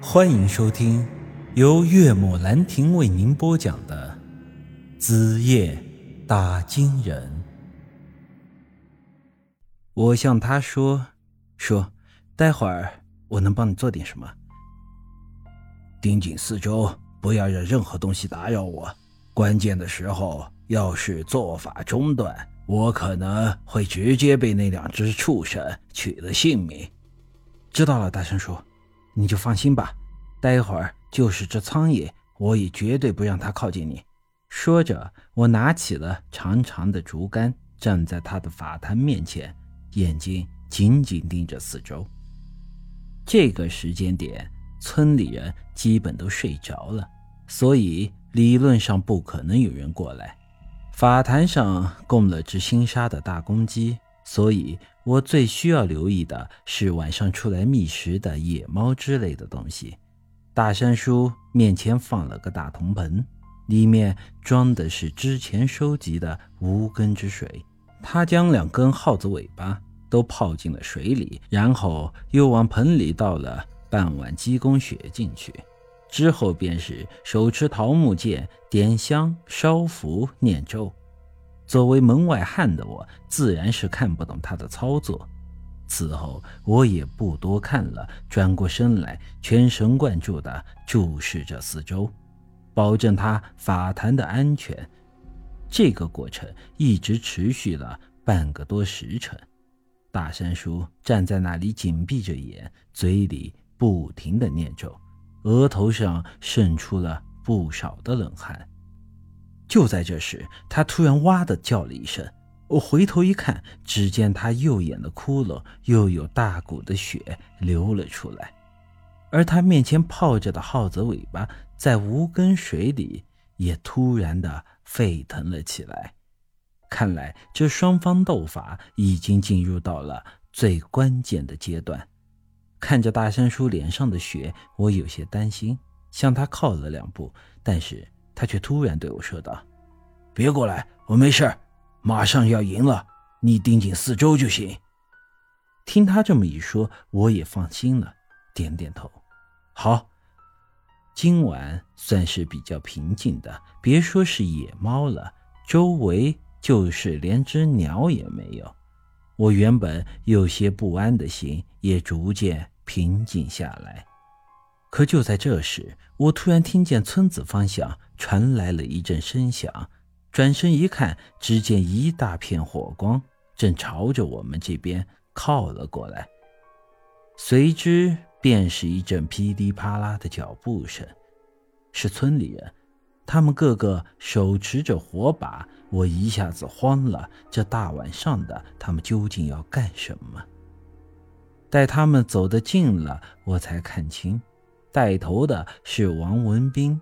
欢迎收听由岳母兰亭为您播讲的《子夜打金人》。我向他说：“说，待会儿我能帮你做点什么？盯紧四周，不要让任何东西打扰我。关键的时候，要是做法中断，我可能会直接被那两只畜生取了性命。”知道了，大声说，你就放心吧。待会儿就是这苍野，我也绝对不让他靠近你。说着，我拿起了长长的竹竿，站在他的法坛面前，眼睛紧紧盯着四周。这个时间点，村里人基本都睡着了，所以理论上不可能有人过来。法坛上供了只新杀的大公鸡。所以，我最需要留意的是晚上出来觅食的野猫之类的东西。大山叔面前放了个大铜盆，里面装的是之前收集的无根之水。他将两根耗子尾巴都泡进了水里，然后又往盆里倒了半碗鸡公血进去，之后便是手持桃木剑，点香烧符念咒。作为门外汉的我，自然是看不懂他的操作。此后，我也不多看了，转过身来，全神贯注地注视着四周，保证他法坛的安全。这个过程一直持续了半个多时辰。大山叔站在那里，紧闭着眼，嘴里不停地念咒，额头上渗出了不少的冷汗。就在这时，他突然哇的叫了一声。我回头一看，只见他右眼的窟窿又有大股的血流了出来，而他面前泡着的耗子尾巴在无根水里也突然的沸腾了起来。看来这双方斗法已经进入到了最关键的阶段。看着大山叔脸上的血，我有些担心，向他靠了两步，但是。他却突然对我说道：“别过来，我没事，马上要赢了，你盯紧四周就行。”听他这么一说，我也放心了，点点头。好，今晚算是比较平静的，别说是野猫了，周围就是连只鸟也没有。我原本有些不安的心也逐渐平静下来。可就在这时，我突然听见村子方向传来了一阵声响，转身一看，只见一大片火光正朝着我们这边靠了过来，随之便是一阵噼里啪啦的脚步声，是村里人，他们个个手持着火把，我一下子慌了，这大晚上的，他们究竟要干什么？待他们走得近了，我才看清。带头的是王文斌，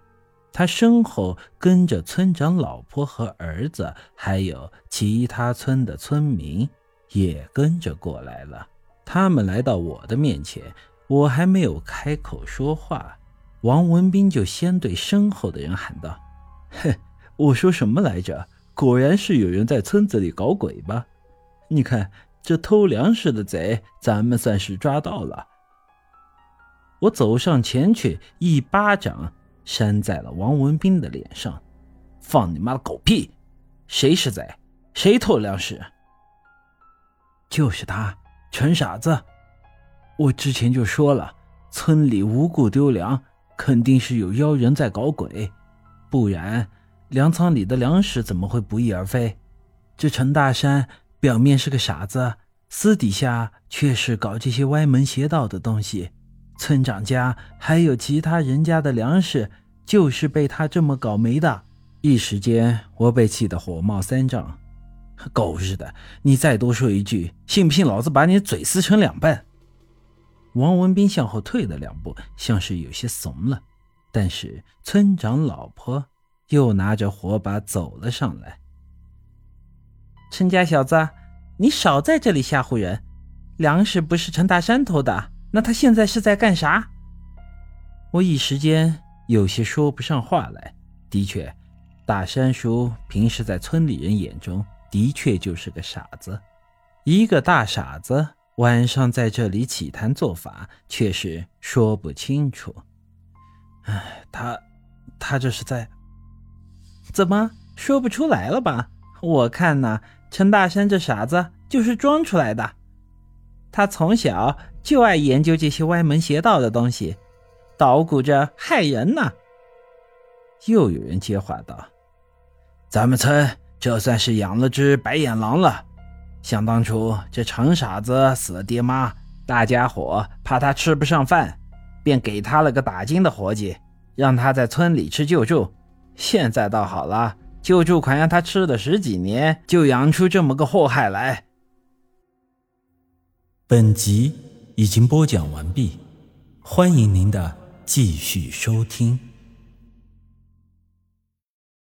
他身后跟着村长老婆和儿子，还有其他村的村民也跟着过来了。他们来到我的面前，我还没有开口说话，王文斌就先对身后的人喊道：“哼，我说什么来着？果然是有人在村子里搞鬼吧？你看这偷粮食的贼，咱们算是抓到了。”我走上前去，一巴掌扇在了王文斌的脸上。放你妈的狗屁！谁是贼？谁偷粮食？就是他，蠢傻子！我之前就说了，村里无故丢粮，肯定是有妖人在搞鬼，不然粮仓里的粮食怎么会不翼而飞？这陈大山表面是个傻子，私底下却是搞这些歪门邪道的东西。村长家还有其他人家的粮食，就是被他这么搞没的。一时间，我被气得火冒三丈。狗日的！你再多说一句，信不信老子把你嘴撕成两半？王文斌向后退了两步，像是有些怂了。但是村长老婆又拿着火把走了上来。陈家小子，你少在这里吓唬人！粮食不是陈大山偷的。那他现在是在干啥？我一时间有些说不上话来。的确，大山叔平时在村里人眼中的确就是个傻子，一个大傻子晚上在这里起坛做法，却是说不清楚。哎，他，他这是在……怎么说不出来了吧？我看呐，陈大山这傻子就是装出来的。他从小就爱研究这些歪门邪道的东西，捣鼓着害人呢。又有人接话道：“咱们村这算是养了只白眼狼了。想当初这陈傻子死了爹妈，大家伙怕他吃不上饭，便给他了个打金的活计，让他在村里吃救助。现在倒好了，救助款让他吃了十几年，就养出这么个祸害来。”本集已经播讲完毕，欢迎您的继续收听。